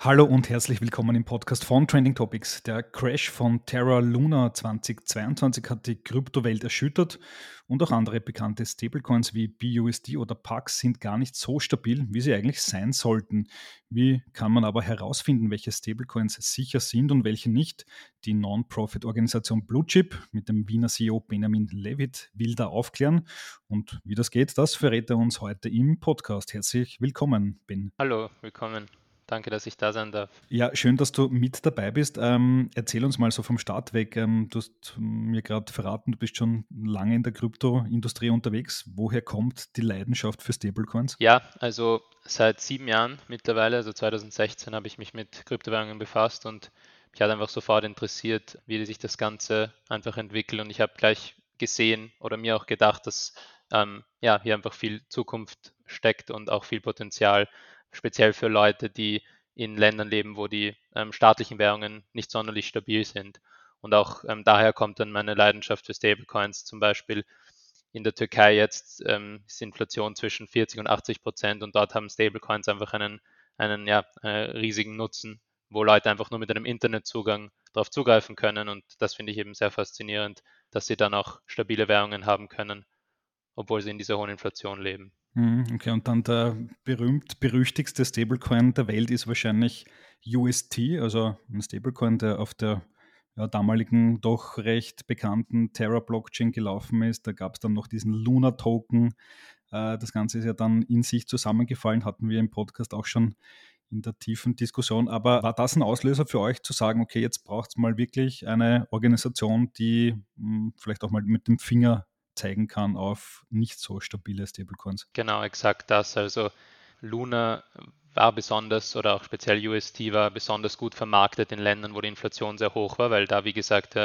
Hallo und herzlich willkommen im Podcast von Trending Topics. Der Crash von Terra Luna 2022 hat die Kryptowelt erschüttert und auch andere bekannte Stablecoins wie BUSD oder PAX sind gar nicht so stabil, wie sie eigentlich sein sollten. Wie kann man aber herausfinden, welche Stablecoins sicher sind und welche nicht? Die Non-Profit-Organisation Bluechip mit dem Wiener CEO Benjamin Levitt will da aufklären. Und wie das geht, das verrät er uns heute im Podcast. Herzlich willkommen, Ben. Hallo, willkommen. Danke, dass ich da sein darf. Ja, schön, dass du mit dabei bist. Ähm, erzähl uns mal so vom Start weg. Ähm, du hast mir gerade verraten, du bist schon lange in der Kryptoindustrie unterwegs. Woher kommt die Leidenschaft für Stablecoins? Ja, also seit sieben Jahren mittlerweile, also 2016, habe ich mich mit Kryptowährungen befasst und mich hat einfach sofort interessiert, wie sich das Ganze einfach entwickelt. Und ich habe gleich gesehen oder mir auch gedacht, dass ähm, ja, hier einfach viel Zukunft steckt und auch viel Potenzial speziell für Leute, die in Ländern leben, wo die ähm, staatlichen Währungen nicht sonderlich stabil sind. Und auch ähm, daher kommt dann meine Leidenschaft für Stablecoins. Zum Beispiel in der Türkei jetzt ähm, ist Inflation zwischen 40 und 80 Prozent und dort haben Stablecoins einfach einen, einen ja, äh, riesigen Nutzen, wo Leute einfach nur mit einem Internetzugang darauf zugreifen können. Und das finde ich eben sehr faszinierend, dass sie dann auch stabile Währungen haben können, obwohl sie in dieser hohen Inflation leben. Mhm, okay, und dann der berühmt-berüchtigste Stablecoin der Welt ist wahrscheinlich UST, also ein Stablecoin, der auf der ja, damaligen doch recht bekannten Terra-Blockchain gelaufen ist. Da gab es dann noch diesen Luna-Token. Äh, das Ganze ist ja dann in sich zusammengefallen, hatten wir im Podcast auch schon in der tiefen Diskussion. Aber war das ein Auslöser für euch zu sagen, okay, jetzt braucht es mal wirklich eine Organisation, die hm, vielleicht auch mal mit dem Finger zeigen kann auf nicht so stabile Stablecoins. Genau, exakt das. Also Luna war besonders oder auch speziell UST war besonders gut vermarktet in Ländern, wo die Inflation sehr hoch war, weil da, wie gesagt,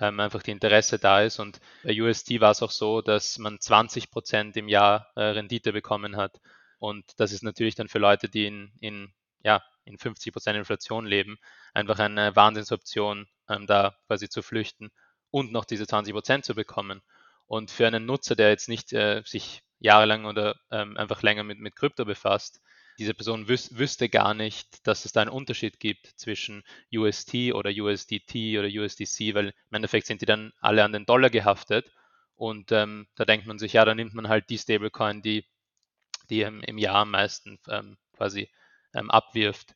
ähm, einfach die Interesse da ist. Und bei UST war es auch so, dass man 20 Prozent im Jahr äh, Rendite bekommen hat. Und das ist natürlich dann für Leute, die in, in, ja, in 50 Prozent Inflation leben, einfach eine Wahnsinnsoption, ähm, da quasi zu flüchten und noch diese 20 Prozent zu bekommen. Und für einen Nutzer, der jetzt nicht äh, sich jahrelang oder ähm, einfach länger mit, mit Krypto befasst, diese Person wüs wüsste gar nicht, dass es da einen Unterschied gibt zwischen UST oder USDT oder USDC, weil im Endeffekt sind die dann alle an den Dollar gehaftet. Und ähm, da denkt man sich, ja, da nimmt man halt die Stablecoin, die, die ähm, im Jahr am meisten ähm, quasi ähm, abwirft.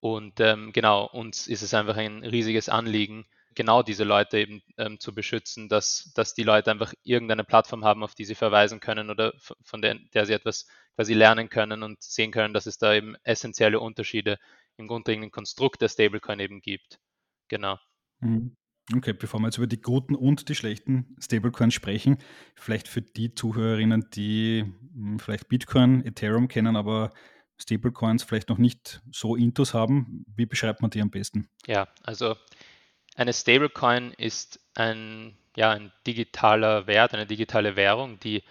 Und ähm, genau, uns ist es einfach ein riesiges Anliegen, genau diese Leute eben ähm, zu beschützen, dass, dass die Leute einfach irgendeine Plattform haben, auf die sie verweisen können oder von der, der sie etwas quasi lernen können und sehen können, dass es da eben essentielle Unterschiede im grundlegenden Konstrukt der Stablecoin eben gibt. Genau. Mhm. Okay, bevor wir jetzt über die guten und die schlechten Stablecoins sprechen, vielleicht für die Zuhörerinnen, die hm, vielleicht Bitcoin, Ethereum kennen, aber Stablecoins vielleicht noch nicht so intus haben, wie beschreibt man die am besten? Ja, also eine Stablecoin ist ein, ja, ein digitaler Wert, eine digitale Währung, die,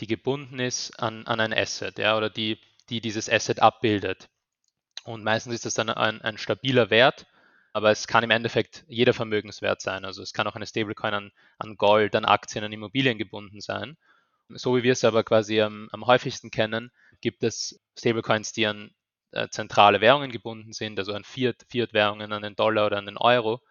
die gebunden ist an, an ein Asset ja, oder die, die dieses Asset abbildet. Und meistens ist das dann ein, ein stabiler Wert, aber es kann im Endeffekt jeder Vermögenswert sein. Also es kann auch eine Stablecoin an, an Gold, an Aktien, an Immobilien gebunden sein. So wie wir es aber quasi am, am häufigsten kennen, gibt es Stablecoins, die an äh, zentrale Währungen gebunden sind, also an Fiat-Währungen, Fiat an den Dollar oder an den Euro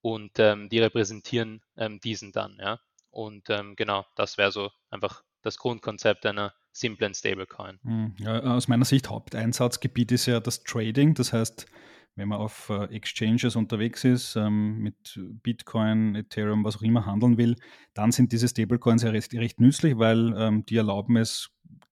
und ähm, die repräsentieren ähm, diesen dann, ja. Und ähm, genau, das wäre so einfach das Grundkonzept einer simplen Stablecoin. Hm, ja, aus meiner Sicht Haupteinsatzgebiet ist ja das Trading, das heißt, wenn man auf äh, Exchanges unterwegs ist, ähm, mit Bitcoin, Ethereum, was auch immer handeln will, dann sind diese Stablecoins ja recht, recht nützlich, weil ähm, die erlauben es,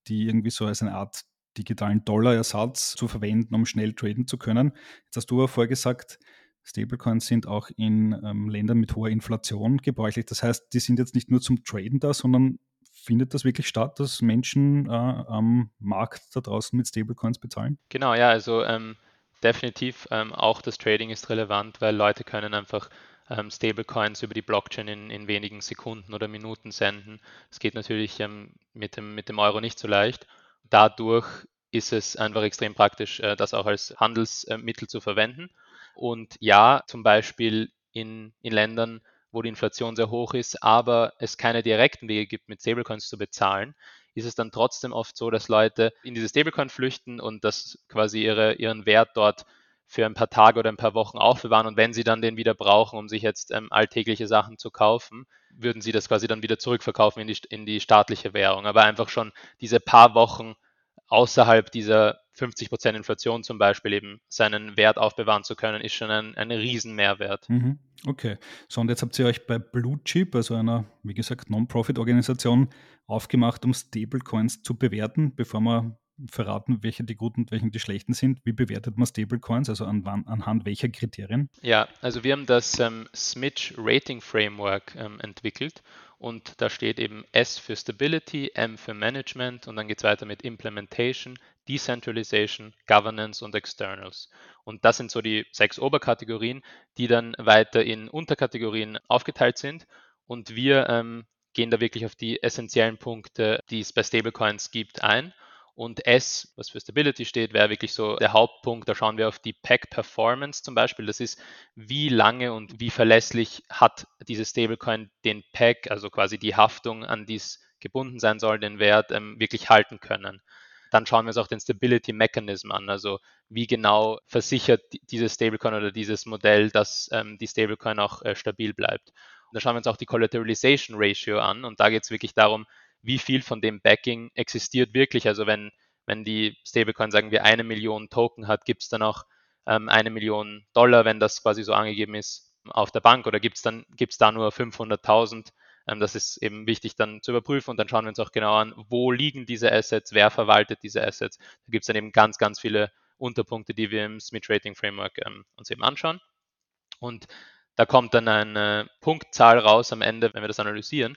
die irgendwie so als eine Art digitalen Dollarersatz zu verwenden, um schnell traden zu können. Jetzt hast du ja vorher gesagt, Stablecoins sind auch in ähm, Ländern mit hoher Inflation gebräuchlich. Das heißt, die sind jetzt nicht nur zum Traden da, sondern findet das wirklich statt, dass Menschen äh, am Markt da draußen mit Stablecoins bezahlen? Genau, ja, also ähm, definitiv ähm, auch das Trading ist relevant, weil Leute können einfach ähm, Stablecoins über die Blockchain in, in, wenigen Sekunden oder Minuten senden. Es geht natürlich ähm, mit, dem, mit dem Euro nicht so leicht. Dadurch ist es einfach extrem praktisch, äh, das auch als Handelsmittel zu verwenden. Und ja, zum Beispiel in, in Ländern, wo die Inflation sehr hoch ist, aber es keine direkten Wege gibt, mit Stablecoins zu bezahlen, ist es dann trotzdem oft so, dass Leute in diese Stablecoin flüchten und das quasi ihre, ihren Wert dort für ein paar Tage oder ein paar Wochen aufbewahren und wenn sie dann den wieder brauchen, um sich jetzt ähm, alltägliche Sachen zu kaufen, würden sie das quasi dann wieder zurückverkaufen in die, in die staatliche Währung. Aber einfach schon diese paar Wochen außerhalb dieser 50% Inflation zum Beispiel eben seinen Wert aufbewahren zu können, ist schon ein, ein Riesenmehrwert. Mhm. Okay. So, und jetzt habt ihr euch bei Blue Chip, also einer, wie gesagt, Non-Profit-Organisation, aufgemacht, um Stablecoins zu bewerten, bevor wir verraten, welche die guten und welche die schlechten sind. Wie bewertet man Stablecoins, also an, anhand welcher Kriterien? Ja, also wir haben das ähm, Smidge Rating Framework ähm, entwickelt und da steht eben S für Stability, M für Management und dann geht es weiter mit Implementation, Decentralization, Governance und Externals. Und das sind so die sechs Oberkategorien, die dann weiter in Unterkategorien aufgeteilt sind. Und wir ähm, gehen da wirklich auf die essentiellen Punkte, die es bei Stablecoins gibt, ein und S, was für Stability steht, wäre wirklich so der Hauptpunkt. Da schauen wir auf die Pack Performance zum Beispiel. Das ist, wie lange und wie verlässlich hat diese Stablecoin den Pack, also quasi die Haftung, an die es gebunden sein soll, den Wert ähm, wirklich halten können. Dann schauen wir uns auch den Stability Mechanism an, also wie genau versichert dieses Stablecoin oder dieses Modell, dass ähm, die Stablecoin auch äh, stabil bleibt. Und da schauen wir uns auch die Collateralization Ratio an und da geht es wirklich darum, wie viel von dem Backing existiert wirklich. Also wenn, wenn die Stablecoin, sagen wir, eine Million Token hat, gibt es dann auch ähm, eine Million Dollar, wenn das quasi so angegeben ist auf der Bank oder gibt es dann gibt's da nur 500.000? Ähm, das ist eben wichtig dann zu überprüfen und dann schauen wir uns auch genau an, wo liegen diese Assets, wer verwaltet diese Assets. Da gibt es dann eben ganz, ganz viele Unterpunkte, die wir im Smith Rating Framework ähm, uns eben anschauen. Und da kommt dann eine Punktzahl raus am Ende, wenn wir das analysieren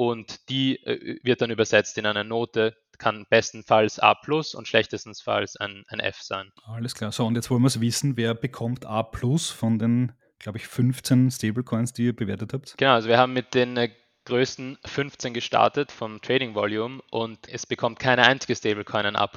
und die äh, wird dann übersetzt in eine Note, kann bestenfalls A plus und schlechtestenfalls ein, ein F sein. Alles klar. So, und jetzt wollen wir es wissen, wer bekommt A plus von den, glaube ich, 15 Stablecoins, die ihr bewertet habt? Genau, also wir haben mit den äh, größten 15 gestartet vom Trading Volume und es bekommt keine einzige Stablecoin ein A+.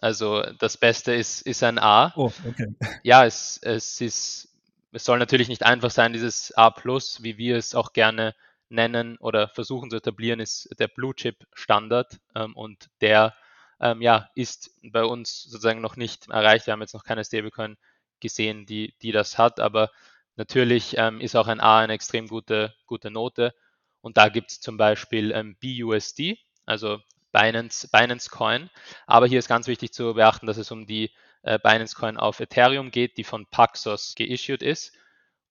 Also das Beste ist, ist ein A. Oh, okay. Ja, es, es ist, es soll natürlich nicht einfach sein, dieses A+, wie wir es auch gerne nennen oder versuchen zu etablieren, ist der Blue Chip Standard. Ähm, und der ähm, ja, ist bei uns sozusagen noch nicht erreicht. Wir haben jetzt noch keine Stablecoin gesehen, die, die das hat, aber natürlich ähm, ist auch ein A eine extrem gute, gute Note. Und da gibt es zum Beispiel ähm, BUSD, also Binance, Binance Coin, aber hier ist ganz wichtig zu beachten, dass es um die äh, Binance Coin auf Ethereum geht, die von Paxos geissued ist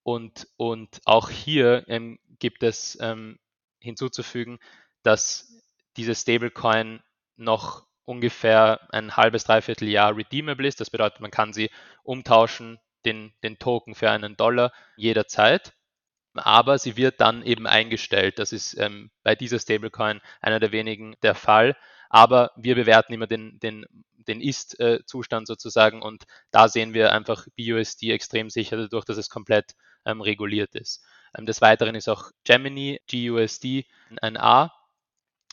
und, und auch hier ähm, gibt es ähm, hinzuzufügen, dass diese Stablecoin noch ungefähr ein halbes, dreiviertel Jahr redeemable ist. Das bedeutet, man kann sie umtauschen, den, den Token für einen Dollar jederzeit. Aber sie wird dann eben eingestellt. Das ist ähm, bei dieser Stablecoin einer der wenigen der Fall. Aber wir bewerten immer den, den, den Ist-Zustand sozusagen und da sehen wir einfach BUSD extrem sicher dadurch, dass es komplett ähm, reguliert ist. Ähm, des Weiteren ist auch Gemini GUSD ein A,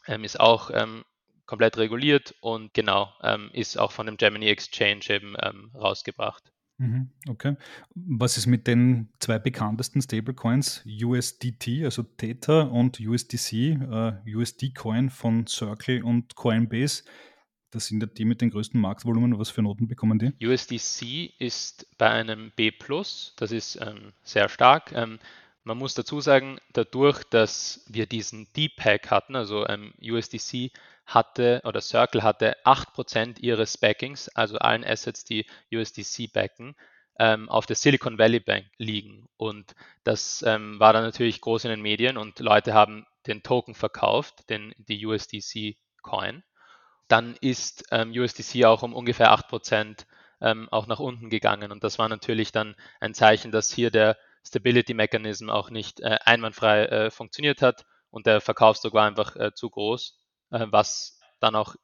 ähm, ist auch ähm, komplett reguliert und genau, ähm, ist auch von dem Gemini Exchange eben rausgebracht. Mhm, okay. Was ist mit den zwei bekanntesten Stablecoins, USDT, also Theta und USDC, äh, USD-Coin von Circle und Coinbase? Das sind ja die mit den größten Marktvolumen. Was für Noten bekommen die? USDC ist bei einem B+, das ist ähm, sehr stark. Ähm, man muss dazu sagen, dadurch, dass wir diesen D-Pack hatten, also ähm, USDC hatte oder Circle hatte 8% ihres Backings, also allen Assets, die USDC backen, ähm, auf der Silicon Valley Bank liegen. Und das ähm, war dann natürlich groß in den Medien und Leute haben den Token verkauft, den, die USDC Coin dann ist ähm, USDC auch um ungefähr 8% ähm, auch nach unten gegangen. Und das war natürlich dann ein Zeichen, dass hier der Stability Mechanism auch nicht äh, einwandfrei äh, funktioniert hat und der Verkaufsdruck war einfach äh, zu groß, äh, was dann auch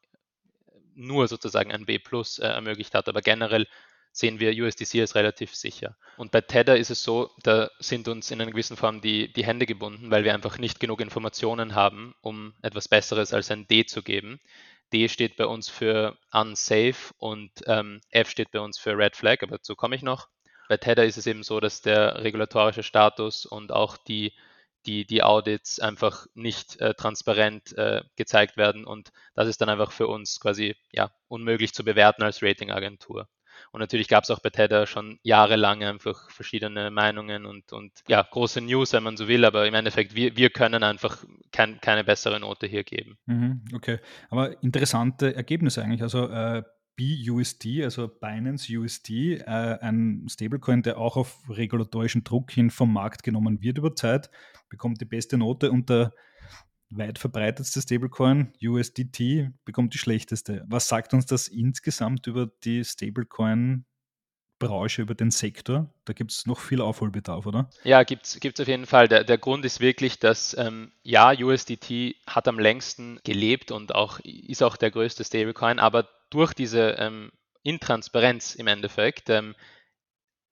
nur sozusagen ein B Plus äh, ermöglicht hat. Aber generell sehen wir USDC als relativ sicher. Und bei Tether ist es so, da sind uns in einer gewissen Form die, die Hände gebunden, weil wir einfach nicht genug Informationen haben, um etwas Besseres als ein D zu geben. D steht bei uns für unsafe und ähm, F steht bei uns für Red Flag, aber dazu komme ich noch. Bei Tether ist es eben so, dass der regulatorische Status und auch die, die, die Audits einfach nicht äh, transparent äh, gezeigt werden und das ist dann einfach für uns quasi ja, unmöglich zu bewerten als Ratingagentur. Und natürlich gab es auch bei Tether schon jahrelang einfach verschiedene Meinungen und, und ja, große News, wenn man so will, aber im Endeffekt, wir, wir können einfach kein, keine bessere Note hier geben. Mhm, okay, aber interessante Ergebnisse eigentlich. Also äh, BUSD, also Binance USD, äh, ein Stablecoin, der auch auf regulatorischen Druck hin vom Markt genommen wird über Zeit, bekommt die beste Note und der weit verbreitetste Stablecoin, USDT, bekommt die schlechteste. Was sagt uns das insgesamt über die Stablecoin Branche, über den Sektor. Da gibt es noch viel Aufholbedarf, oder? Ja, gibt es auf jeden Fall. Der, der Grund ist wirklich, dass ähm, ja, USDT hat am längsten gelebt und auch ist auch der größte Stablecoin, aber durch diese ähm, Intransparenz im Endeffekt ähm,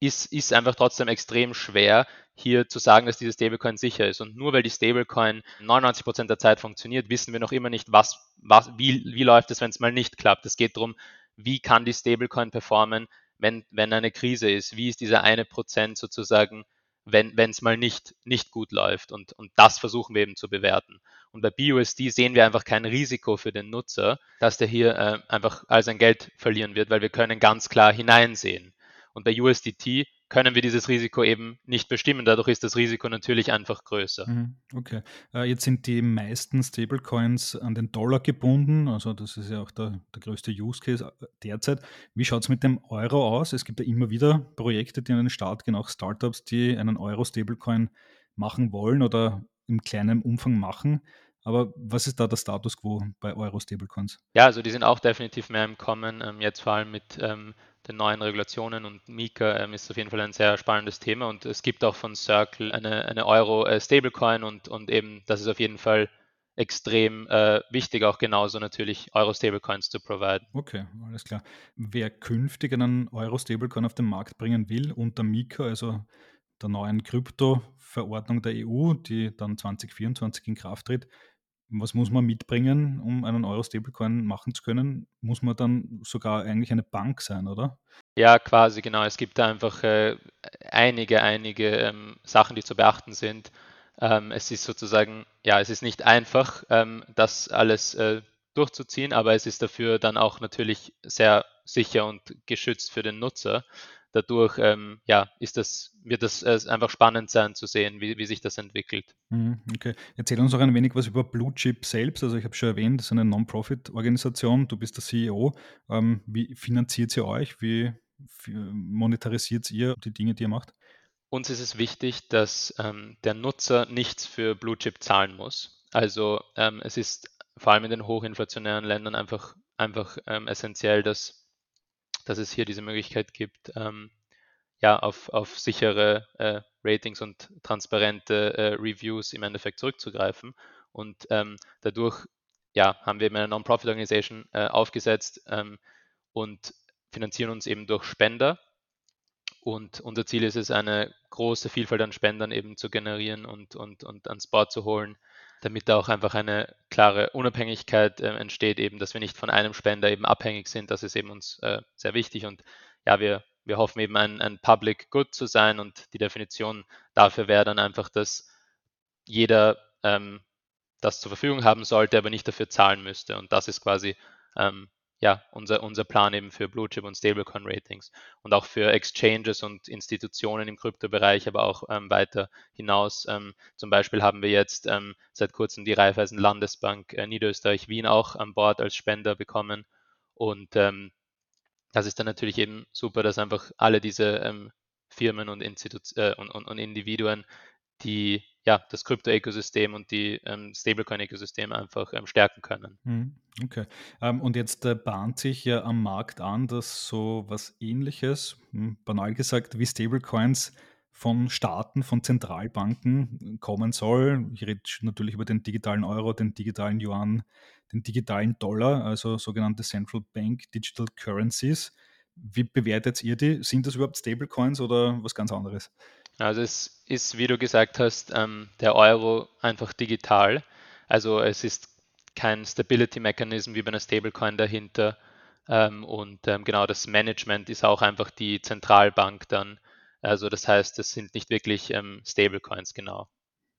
ist, ist einfach trotzdem extrem schwer, hier zu sagen, dass dieses Stablecoin sicher ist. Und nur weil die Stablecoin 99% der Zeit funktioniert, wissen wir noch immer nicht, was, was, wie, wie läuft es, wenn es mal nicht klappt. Es geht darum, wie kann die Stablecoin performen, wenn, wenn eine Krise ist. Wie ist dieser eine Prozent sozusagen, wenn es mal nicht, nicht gut läuft. Und, und das versuchen wir eben zu bewerten. Und bei BUSD sehen wir einfach kein Risiko für den Nutzer, dass der hier äh, einfach all sein Geld verlieren wird, weil wir können ganz klar hineinsehen. Und bei USDT können wir dieses Risiko eben nicht bestimmen. Dadurch ist das Risiko natürlich einfach größer. Mhm, okay. Äh, jetzt sind die meisten Stablecoins an den Dollar gebunden. Also das ist ja auch der, der größte Use Case äh, derzeit. Wie schaut es mit dem Euro aus? Es gibt ja immer wieder Projekte, die an den Start gehen, auch Startups, die einen Euro-Stablecoin machen wollen oder im kleinen Umfang machen. Aber was ist da der Status quo bei Euro-Stablecoins? Ja, also die sind auch definitiv mehr im Kommen, ähm, jetzt vor allem mit ähm, den neuen Regulationen und Mika ähm, ist auf jeden Fall ein sehr spannendes Thema und es gibt auch von Circle eine, eine Euro-Stablecoin äh, und, und eben das ist auf jeden Fall extrem äh, wichtig, auch genauso natürlich Euro-Stablecoins zu providen. Okay, alles klar. Wer künftig einen Euro-Stablecoin auf den Markt bringen will unter Mika, also der neuen Krypto-Verordnung der EU, die dann 2024 in Kraft tritt, was muss man mitbringen, um einen Euro-Stablecoin machen zu können? Muss man dann sogar eigentlich eine Bank sein, oder? Ja, quasi, genau. Es gibt da einfach äh, einige, einige ähm, Sachen, die zu beachten sind. Ähm, es ist sozusagen, ja, es ist nicht einfach, ähm, das alles äh, durchzuziehen, aber es ist dafür dann auch natürlich sehr sicher und geschützt für den Nutzer dadurch ähm, ja, ist das, wird das äh, einfach spannend sein zu sehen, wie, wie sich das entwickelt. Mhm, okay. Erzähl uns noch ein wenig was über Blue Chip selbst. Also ich habe schon erwähnt, das ist eine Non-Profit-Organisation, du bist der CEO. Ähm, wie finanziert ihr euch? Wie, wie monetarisiert ihr die Dinge, die ihr macht? Uns ist es wichtig, dass ähm, der Nutzer nichts für Blue Chip zahlen muss. Also ähm, es ist vor allem in den hochinflationären Ländern einfach, einfach ähm, essentiell, dass dass es hier diese Möglichkeit gibt, ähm, ja, auf, auf sichere äh, Ratings und transparente äh, Reviews im Endeffekt zurückzugreifen. Und ähm, dadurch ja, haben wir eine Non-Profit-Organisation äh, aufgesetzt ähm, und finanzieren uns eben durch Spender. Und unser Ziel ist es, eine große Vielfalt an Spendern eben zu generieren und, und, und ans Board zu holen, damit da auch einfach eine klare Unabhängigkeit äh, entsteht, eben, dass wir nicht von einem Spender eben abhängig sind. Das ist eben uns äh, sehr wichtig und ja, wir, wir hoffen eben ein, ein Public Good zu sein und die Definition dafür wäre dann einfach, dass jeder ähm, das zur Verfügung haben sollte, aber nicht dafür zahlen müsste. Und das ist quasi ähm, ja, unser, unser Plan eben für Blue Chip und Stablecoin Ratings und auch für Exchanges und Institutionen im Kryptobereich, aber auch ähm, weiter hinaus. Ähm, zum Beispiel haben wir jetzt ähm, seit kurzem die Raiffeisen Landesbank äh, Niederösterreich Wien auch an Bord als Spender bekommen und ähm, das ist dann natürlich eben super, dass einfach alle diese ähm, Firmen und, Institu äh, und, und, und Individuen die ja, das Krypto-Ökosystem und die ähm, Stablecoin-Ökosystem einfach ähm, stärken können. Mhm, okay. Ähm, und jetzt äh, bahnt sich ja am Markt an, dass so was ähnliches, hm, banal gesagt, wie Stablecoins von Staaten, von Zentralbanken kommen soll. Ich rede natürlich über den digitalen Euro, den digitalen Yuan, den digitalen Dollar, also sogenannte Central Bank Digital Currencies. Wie bewertet ihr die? Sind das überhaupt Stablecoins oder was ganz anderes? Also es ist, wie du gesagt hast, ähm, der Euro einfach digital. Also es ist kein Stability Mechanism wie bei einer Stablecoin dahinter. Ähm, und ähm, genau das Management ist auch einfach die Zentralbank dann. Also das heißt, es sind nicht wirklich ähm, Stablecoins, genau.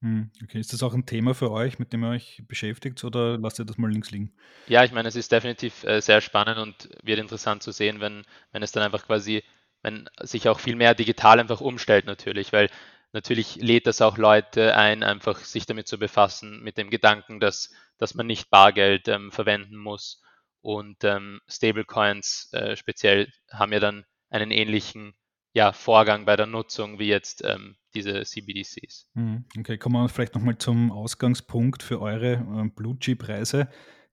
Hm, okay. Ist das auch ein Thema für euch, mit dem ihr euch beschäftigt oder lasst ihr das mal links liegen? Ja, ich meine, es ist definitiv äh, sehr spannend und wird interessant zu sehen, wenn, wenn es dann einfach quasi, wenn sich auch viel mehr digital einfach umstellt natürlich, weil natürlich lädt das auch Leute ein, einfach sich damit zu befassen, mit dem Gedanken, dass, dass man nicht Bargeld ähm, verwenden muss. Und ähm, Stablecoins äh, speziell haben ja dann einen ähnlichen ja, Vorgang bei der Nutzung wie jetzt ähm, diese CBDCs. Hm, okay, kommen wir vielleicht nochmal zum Ausgangspunkt für eure äh, Blue Chip-Reise.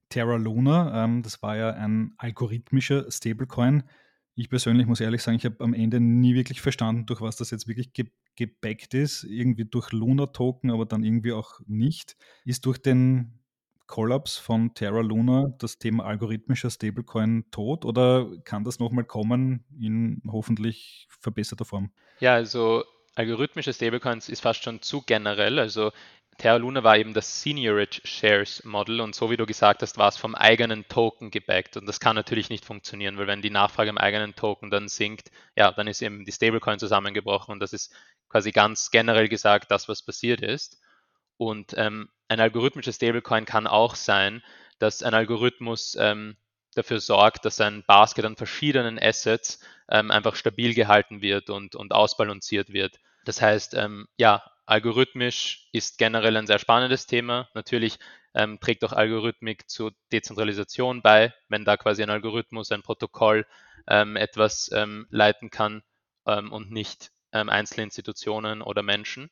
Terra Luna, ähm, das war ja ein algorithmischer Stablecoin. Ich persönlich muss ehrlich sagen, ich habe am Ende nie wirklich verstanden, durch was das jetzt wirklich ge gebackt ist. Irgendwie durch Luna-Token, aber dann irgendwie auch nicht. Ist durch den Kollaps von Terra Luna das Thema algorithmischer Stablecoin tot oder kann das nochmal kommen in hoffentlich verbesserter Form? Ja, also algorithmische Stablecoins ist fast schon zu generell. Also Terra Luna war eben das Seniorage Shares Model und so wie du gesagt hast, war es vom eigenen Token gebackt und das kann natürlich nicht funktionieren, weil wenn die Nachfrage im eigenen Token dann sinkt, ja, dann ist eben die Stablecoin zusammengebrochen und das ist quasi ganz generell gesagt das, was passiert ist. Und ähm, ein algorithmisches Stablecoin kann auch sein, dass ein Algorithmus ähm, dafür sorgt, dass ein Basket an verschiedenen Assets ähm, einfach stabil gehalten wird und, und ausbalanciert wird. Das heißt, ähm, ja, algorithmisch ist generell ein sehr spannendes Thema. Natürlich ähm, trägt auch Algorithmik zur Dezentralisation bei, wenn da quasi ein Algorithmus, ein Protokoll ähm, etwas ähm, leiten kann ähm, und nicht einzelne Institutionen oder Menschen.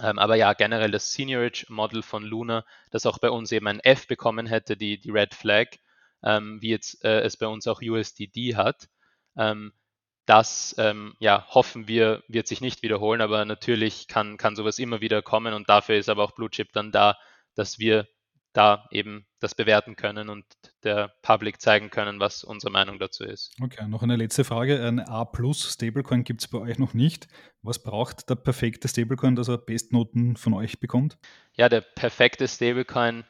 Ähm, aber ja, generell das Seniorage Model von Luna, das auch bei uns eben ein F bekommen hätte, die, die Red Flag, ähm, wie jetzt äh, es bei uns auch USDD hat. Das ähm, ja, hoffen wir, wird sich nicht wiederholen, aber natürlich kann, kann sowas immer wieder kommen und dafür ist aber auch Blue Chip dann da, dass wir da eben das bewerten können und der Public zeigen können, was unsere Meinung dazu ist. Okay, noch eine letzte Frage. Ein A plus Stablecoin gibt es bei euch noch nicht. Was braucht der perfekte Stablecoin, dass er Bestnoten von euch bekommt? Ja, der perfekte Stablecoin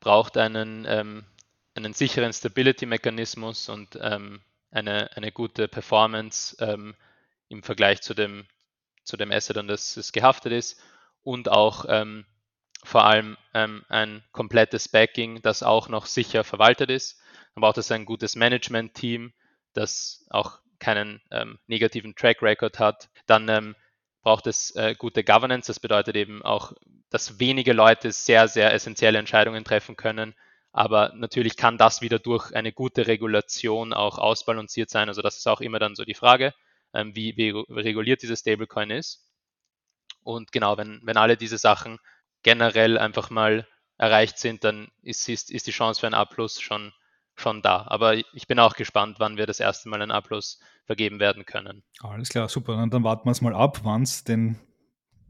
braucht einen, ähm, einen sicheren Stability-Mechanismus und ähm, eine, eine gute Performance ähm, im Vergleich zu dem, zu dem Asset, an das es gehaftet ist und auch ähm, vor allem ähm, ein komplettes Backing, das auch noch sicher verwaltet ist. Dann braucht es ein gutes Management-Team, das auch keinen ähm, negativen Track Record hat. Dann ähm, braucht es äh, gute Governance. Das bedeutet eben auch, dass wenige Leute sehr, sehr essentielle Entscheidungen treffen können. Aber natürlich kann das wieder durch eine gute Regulation auch ausbalanciert sein. Also das ist auch immer dann so die Frage, ähm, wie, wie reguliert dieses Stablecoin ist. Und genau, wenn, wenn alle diese Sachen generell einfach mal erreicht sind, dann ist, ist, ist die Chance für ein A plus schon, schon da. Aber ich bin auch gespannt, wann wir das erste Mal ein A plus vergeben werden können. Alles klar, super. Und dann warten wir es mal ab, wann es den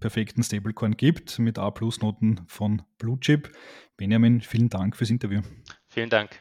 perfekten Stablecoin gibt mit A plus Noten von Blue Chip. Benjamin, vielen Dank fürs Interview. Vielen Dank.